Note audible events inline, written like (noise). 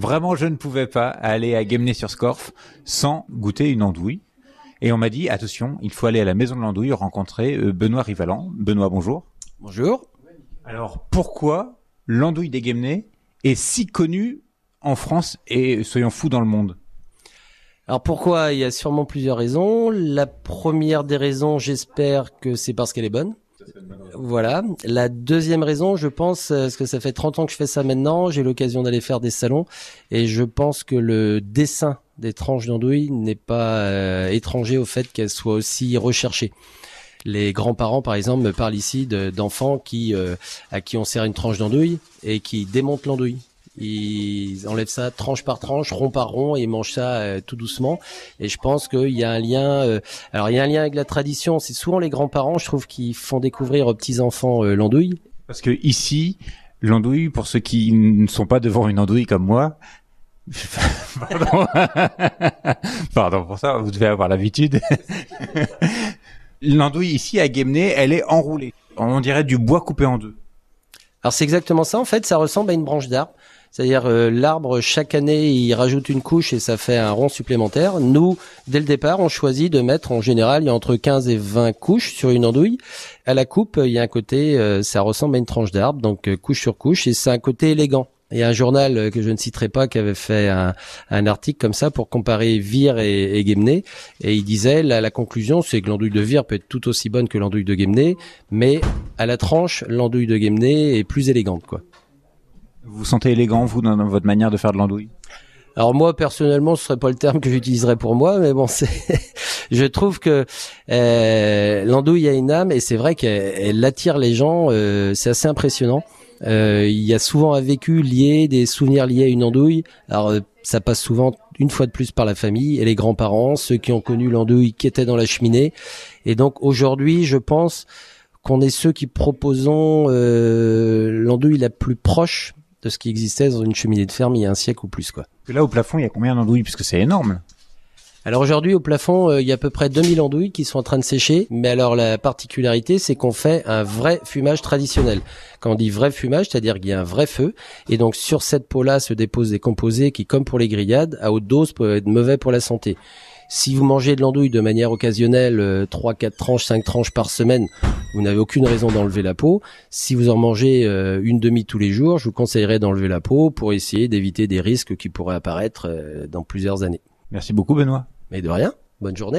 Vraiment, je ne pouvais pas aller à Guémené-sur-Scorff sans goûter une andouille. Et on m'a dit, attention, il faut aller à la maison de l'andouille rencontrer euh, Benoît Rivalan. Benoît, bonjour. Bonjour. Alors, pourquoi l'andouille des Guémenés est si connue en France et, soyons fous, dans le monde? Alors pourquoi? Il y a sûrement plusieurs raisons. La première des raisons, j'espère que c'est parce qu'elle est bonne. Voilà. La deuxième raison, je pense, euh, parce que ça fait 30 ans que je fais ça maintenant, j'ai l'occasion d'aller faire des salons, et je pense que le dessin des tranches d'andouille n'est pas euh, étranger au fait qu'elles soient aussi recherchées. Les grands-parents, par exemple, me parlent ici d'enfants qui euh, à qui on sert une tranche d'andouille et qui démontent l'andouille ils enlèvent ça tranche par tranche, rond par rond, et ils mangent ça euh, tout doucement. Et je pense qu'il y a un lien. Euh, alors il y a un lien avec la tradition. C'est souvent les grands-parents, je trouve, qui font découvrir aux petits enfants euh, l'andouille. Parce que ici, l'andouille, pour ceux qui ne sont pas devant une andouille comme moi. (laughs) Pardon. (laughs) Pardon pour ça, vous devez avoir l'habitude. (laughs) l'andouille ici à Guémené, elle est enroulée. On dirait du bois coupé en deux. Alors c'est exactement ça. En fait, ça ressemble à une branche d'arbre. C'est-à-dire euh, l'arbre chaque année il rajoute une couche et ça fait un rond supplémentaire. Nous, dès le départ, on choisit de mettre en général il y a entre 15 et 20 couches sur une andouille. À la coupe, il y a un côté, euh, ça ressemble à une tranche d'arbre, donc euh, couche sur couche, et c'est un côté élégant. Il y a un journal que je ne citerai pas qui avait fait un, un article comme ça pour comparer Vire et, et. Et il disait, la, la conclusion, c'est que l'andouille de Vire peut être tout aussi bonne que l'andouille de Guémené, mais à la tranche, l'andouille de Guémené est plus élégante. quoi. Vous vous sentez élégant, vous, dans votre manière de faire de l'andouille? Alors moi personnellement, ce serait pas le terme que j'utiliserais pour moi, mais bon, (laughs) c'est. je trouve que euh, l'andouille a une âme et c'est vrai qu'elle attire les gens. Euh, c'est assez impressionnant. Euh, il y a souvent un vécu lié, des souvenirs liés à une andouille. Alors euh, ça passe souvent une fois de plus par la famille et les grands-parents, ceux qui ont connu l'andouille qui était dans la cheminée. Et donc aujourd'hui, je pense qu'on est ceux qui proposons euh, l'andouille la plus proche de ce qui existait dans une cheminée de ferme il y a un siècle ou plus quoi. là au plafond il y a combien d'andouilles? Puisque c'est énorme. Alors aujourd'hui au plafond euh, il y a à peu près 2000 andouilles qui sont en train de sécher, mais alors la particularité c'est qu'on fait un vrai fumage traditionnel. Quand on dit vrai fumage, c'est-à-dire qu'il y a un vrai feu, et donc sur cette peau-là se déposent des composés qui, comme pour les grillades, à haute dose peuvent être mauvais pour la santé. Si vous mangez de l'andouille de manière occasionnelle, 3, euh, 4 tranches, 5 tranches par semaine, vous n'avez aucune raison d'enlever la peau. Si vous en mangez euh, une demi tous les jours, je vous conseillerais d'enlever la peau pour essayer d'éviter des risques qui pourraient apparaître euh, dans plusieurs années. Merci beaucoup Benoît. Mais de rien. Bonne journée.